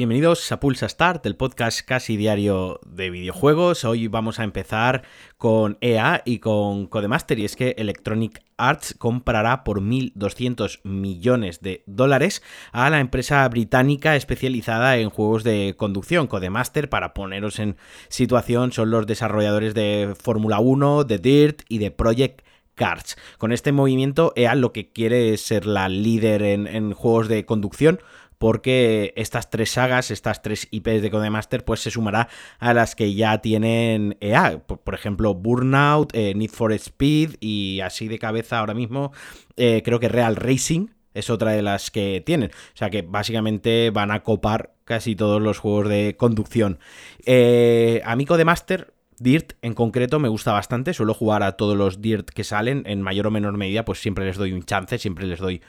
Bienvenidos a Pulsa Start, el podcast casi diario de videojuegos. Hoy vamos a empezar con EA y con Codemaster y es que Electronic Arts comprará por 1.200 millones de dólares a la empresa británica especializada en juegos de conducción. Codemaster, para poneros en situación, son los desarrolladores de Fórmula 1, de Dirt y de Project Cars. Con este movimiento, EA lo que quiere es ser la líder en, en juegos de conducción porque estas tres sagas, estas tres IPs de Codemaster, pues se sumará a las que ya tienen EA. Por, ejemplo, Burnout, eh, Need for Speed y así de cabeza ahora mismo, eh, creo que Real Racing es otra de las que tienen. O sea que básicamente van a copar casi todos los juegos de conducción. Eh, a mí Codemaster Dirt en concreto me gusta bastante, suelo jugar a todos los Dirt que salen, en mayor o menor medida pues siempre les doy un chance, siempre les doy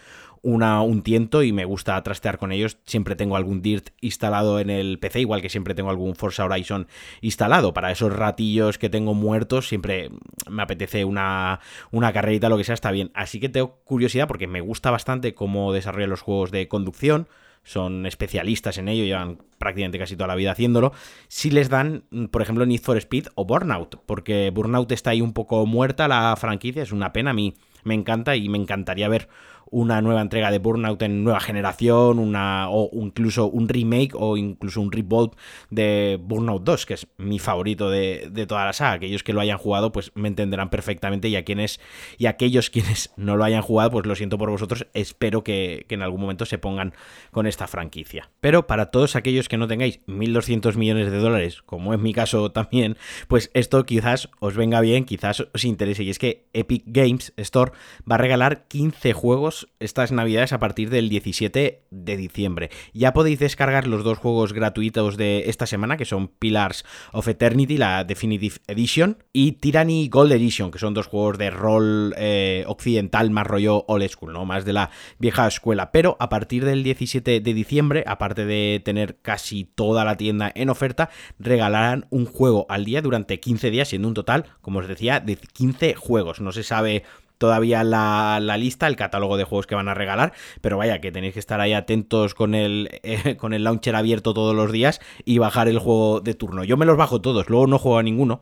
una, un tiento y me gusta trastear con ellos. Siempre tengo algún Dirt instalado en el PC, igual que siempre tengo algún Forza Horizon instalado. Para esos ratillos que tengo muertos, siempre me apetece una, una carrerita, lo que sea, está bien. Así que tengo curiosidad porque me gusta bastante cómo desarrollan los juegos de conducción son especialistas en ello, llevan prácticamente casi toda la vida haciéndolo, si les dan, por ejemplo, Need for Speed o Burnout, porque Burnout está ahí un poco muerta la franquicia, es una pena, a mí me encanta y me encantaría ver una nueva entrega de Burnout en nueva generación, una, o incluso un remake o incluso un reboot de Burnout 2, que es mi favorito de, toda la saga. Aquellos que lo hayan jugado, pues me entenderán perfectamente. Y a quienes, y aquellos quienes no lo hayan jugado, pues lo siento por vosotros. Espero que, que en algún momento se pongan con esta franquicia. Pero para todos aquellos que no tengáis 1.200 millones de dólares, como es mi caso también, pues esto quizás os venga bien, quizás os interese. Y es que Epic Games Store va a regalar 15 juegos estas navidades a partir del 17 de diciembre. Ya podéis descargar los dos juegos gratuitos de esta semana, que son Pillars of Eternity, la Definitive Edition, y Tyranny Gold Edition, que son dos juegos de rol eh, occidental más rollo old school, ¿no? Más de la vieja escuela. Pero a partir del 17 de diciembre, aparte de tener casi toda la tienda en oferta, regalarán un juego al día durante 15 días, siendo un total, como os decía, de 15 juegos. No se sabe todavía la, lista, el catálogo de juegos que van a regalar, pero vaya, que tenéis que estar ahí atentos con el, eh, con el launcher abierto todos los días y bajar el juego de turno. Yo me los bajo todos, luego no juego a ninguno.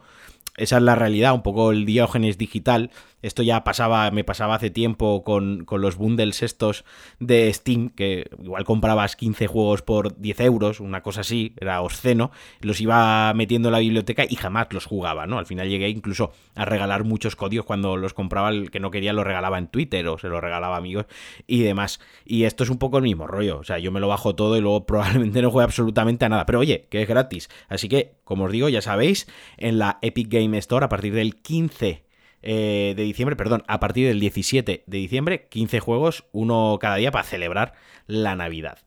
Esa es la realidad, un poco el diógenes digital esto ya pasaba, me pasaba hace tiempo con, los bundles estos de Steam, que igual comprabas 15 juegos por 10 euros, una cosa así, era obsceno, los iba metiendo en la biblioteca y jamás los jugaba, ¿no? Al final llegué incluso a regalar muchos códigos cuando los compraba, el que no quería lo regalaba en Twitter o se lo regalaba a amigos y demás. Y esto es un poco el mismo rollo, o sea, yo me lo bajo todo y luego probablemente no juegue absolutamente a nada, pero oye, que es gratis. Así que, como os digo, ya sabéis, en la Epic Game Store a partir del 15 eh, de diciembre, perdón, a partir del 17 de diciembre, 15 juegos, uno cada día para celebrar la Navidad.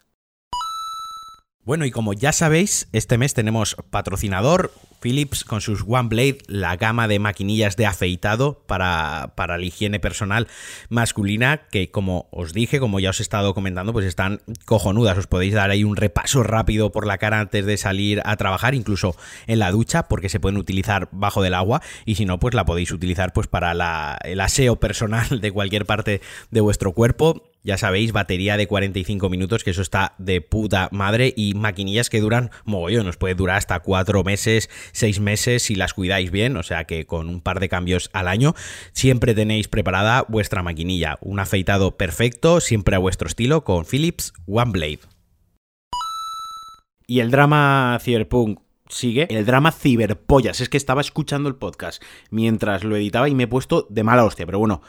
Bueno, y como ya sabéis, este mes tenemos patrocinador, Philips con sus One Blade, la gama de maquinillas de afeitado para, para, la higiene personal masculina, que como os dije, como ya os he estado comentando, pues están cojonudas. Os podéis dar ahí un repaso rápido por la cara antes de salir a trabajar, incluso en la ducha, porque se pueden utilizar bajo del agua, y si no, pues la podéis utilizar pues para la, el aseo personal de cualquier parte de vuestro cuerpo ya sabéis, batería de 45 minutos, que eso está de puta madre, y maquinillas que duran mogollón, nos puede durar hasta 4 meses, 6 meses si las cuidáis bien, o sea que con un par de cambios al año siempre tenéis preparada vuestra maquinilla, un afeitado perfecto, siempre a vuestro estilo, con Philips One Blade. Y el drama Cyberpunk sigue el drama ciberpollas. Es que estaba escuchando el podcast mientras lo editaba y me he puesto de mala hostia, pero bueno,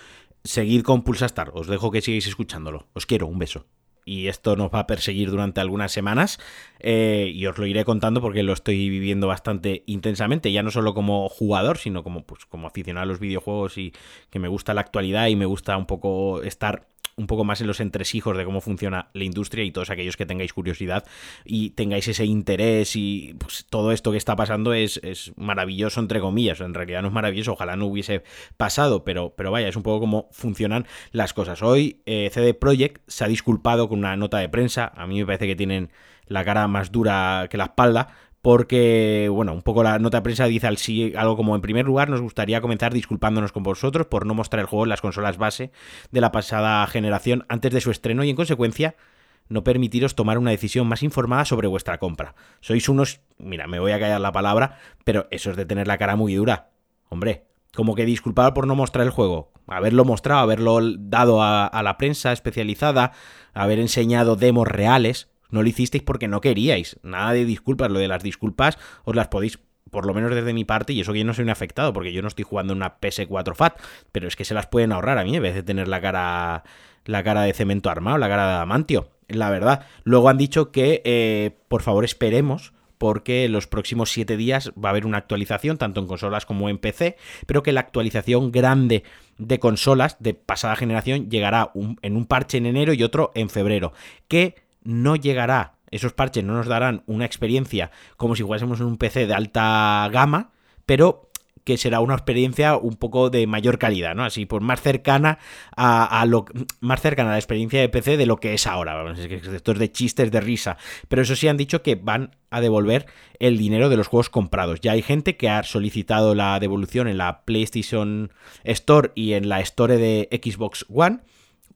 seguid con Pulsastar. Os dejo que sigáis escuchándolo. Os quiero, un beso. Y esto nos va a perseguir durante algunas semanas eh, y os lo iré contando porque lo estoy viviendo bastante intensamente, ya no solo como jugador, sino como, pues, como aficionado a los videojuegos y que me gusta la actualidad y me gusta un poco estar un poco más en los entresijos de cómo funciona la industria y todos aquellos que tengáis curiosidad y tengáis ese interés y pues, todo esto que está pasando es, maravilloso entre comillas, en realidad no es maravilloso, ojalá no hubiese pasado, pero, pero vaya, es un poco cómo funcionan las cosas. Hoy eh, CD Projekt se ha disculpado con una nota de prensa, a mí me parece que tienen la cara más dura que la espalda, porque, bueno, un poco la nota de prensa dice algo como en primer lugar nos gustaría comenzar disculpándonos con vosotros por no mostrar el juego en las consolas base de la pasada generación antes de su estreno y en consecuencia no permitiros tomar una decisión más informada sobre vuestra compra. Sois unos, mira, me voy a callar la palabra, pero eso es de tener la cara muy dura. Hombre, como que disculpar por no mostrar el juego. Haberlo mostrado, haberlo dado a, la prensa especializada, haber enseñado demos reales. No lo hicisteis porque no queríais. Nada de disculpas. Lo de las disculpas os las podéis por lo menos desde mi parte, y eso que yo no soy un afectado, porque yo no estoy jugando en una PS4 FAT, pero es que se las pueden ahorrar a mí en vez de tener la cara, la cara de cemento armado, la cara de adamantio, la verdad. Luego han dicho que, eh, por favor, esperemos porque los próximos 7 días va a haber una actualización, tanto en consolas como en PC, pero que la actualización grande de consolas de pasada generación llegará en un parche en enero y otro en febrero, que no llegará, esos parches no nos darán una experiencia como si jugásemos en un PC de alta gama, pero que será una experiencia un poco de mayor calidad, ¿no? Así, pues más cercana a, lo más cercana a la experiencia de PC de lo que es ahora. Esto es de chistes de risa. Pero eso sí han dicho que van a devolver el dinero de los juegos comprados. Ya hay gente que ha solicitado la devolución en la PlayStation Store y en la Store de Xbox One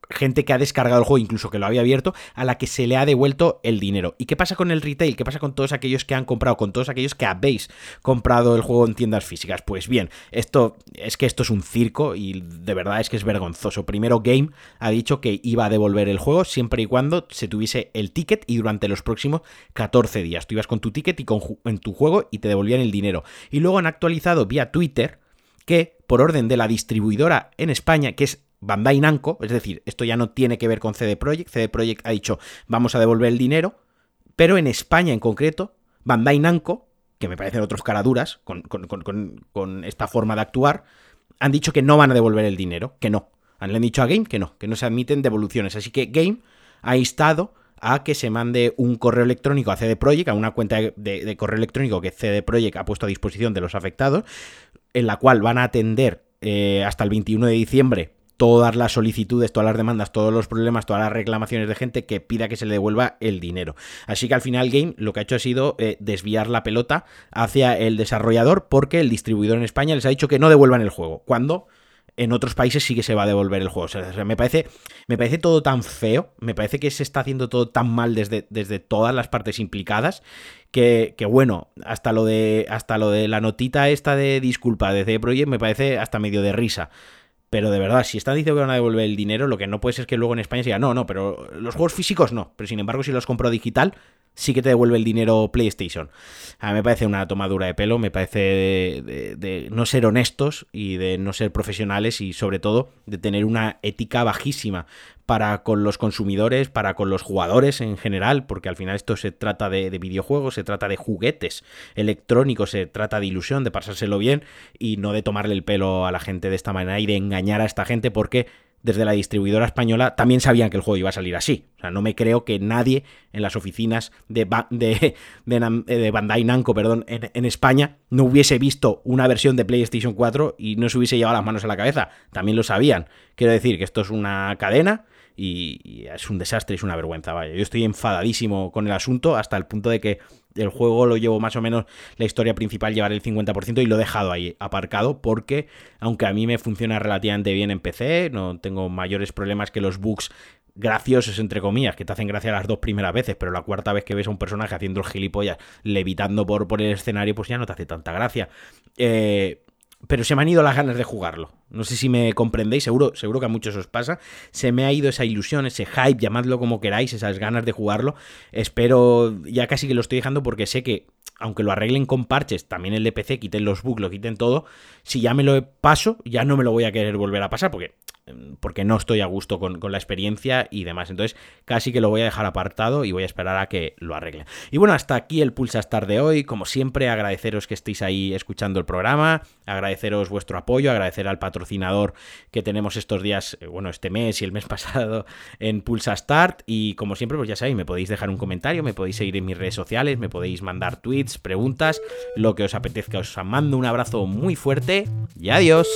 gente que ha descargado el juego, incluso que lo había abierto, a la que se le ha devuelto el dinero. ¿Y qué pasa con el retail? ¿Qué pasa con todos aquellos que han comprado, con todos aquellos que habéis comprado el juego en tiendas físicas? Pues bien, esto es que esto es un circo y de verdad es que es vergonzoso. Primero Game ha dicho que iba a devolver el juego siempre y cuando se tuviese el ticket y durante los próximos 14 días. Tú ibas con tu ticket y con en tu juego y te devolvían el dinero. Y luego han actualizado vía Twitter que por orden de la distribuidora en España, que es Bandai Namco, es decir, esto ya no tiene que ver con CD Projekt, CD Projekt ha dicho vamos a devolver el dinero, pero en España en concreto, Bandai Namco, que me parecen otros caraduras con, con, esta forma de actuar, han dicho que no van a devolver el dinero, que no. Le han dicho a Game que no, que no se admiten devoluciones. Así que Game ha instado a que se mande un correo electrónico a CD Projekt, a una cuenta de, correo electrónico que CD Projekt ha puesto a disposición de los afectados, en la cual van a atender eh, hasta el 21 de diciembre todas las solicitudes, todas las demandas, todos los problemas, todas las reclamaciones de gente que pida que se le devuelva el dinero. Así que al final Game lo que ha hecho ha sido eh, desviar la pelota hacia el desarrollador porque el distribuidor en España les ha dicho que no devuelvan el juego. Cuando en otros países sí que se va a devolver el juego. Me parece, me parece todo tan feo, me parece que se está haciendo todo tan mal desde, desde todas las partes implicadas. Que, bueno, hasta lo de. Hasta lo de la notita esta de disculpa de CD me parece hasta medio de risa. Pero de verdad, si están diciendo que van a devolver el dinero, lo que no puede ser es que luego en España se diga, no, no, pero los juegos físicos no. Pero sin embargo, si los compro digital, sí que te devuelve el dinero PlayStation. A mí me parece una tomadura de pelo, me parece de, no ser honestos y de no ser profesionales y sobre todo de tener una ética bajísima para con los consumidores, para con los jugadores en general, porque al final esto se trata de, de videojuegos, se trata de juguetes electrónicos, se trata de ilusión, de pasárselo bien y no de tomarle el pelo a la gente de esta manera y de engañar a esta gente porque desde la distribuidora española también sabían que el juego iba a salir así. O sea, no me creo que nadie en las oficinas de, de, de, Bandai Namco perdón, en, España no hubiese visto una versión de PlayStation 4 y no se hubiese llevado las manos a la cabeza. También lo sabían. Quiero decir que esto es una cadena y, es un desastre, es una vergüenza. Vaya. Yo estoy enfadadísimo con el asunto hasta el punto de que el juego lo llevo más o menos, la historia principal llevar el 50% y lo he dejado ahí aparcado porque aunque a mí me funciona relativamente bien en PC, no tengo mayores problemas que los bugs graciosos, entre comillas, que te hacen gracia las dos primeras veces, pero la cuarta vez que ves a un personaje haciendo el gilipollas, levitando por, por el escenario, pues ya no te hace tanta gracia. Eh, pero se me han ido las ganas de jugarlo. No sé si me comprendéis, seguro, seguro que a muchos os pasa. Se me ha ido esa ilusión, ese hype, llamadlo como queráis, esas ganas de jugarlo. Espero, ya casi que lo estoy dejando porque sé que, aunque lo arreglen con parches, también el de PC, quiten los bugs, lo quiten todo, si ya me lo paso, ya no me lo voy a querer volver a pasar porque porque no estoy a gusto con, la experiencia y demás. Entonces, casi que lo voy a dejar apartado y voy a esperar a que lo arregle. Y bueno, hasta aquí el Pulsa Star de hoy. Como siempre, agradeceros que estéis ahí escuchando el programa, agradeceros vuestro apoyo, agradecer al patrocinador que tenemos estos días, eh, bueno, este mes y el mes pasado en Pulsa Start. Y como siempre, pues ya sabéis, me podéis dejar un comentario, me podéis seguir en mis redes sociales, me podéis mandar tweets, preguntas, lo que os apetezca. Os mando un abrazo muy fuerte y adiós.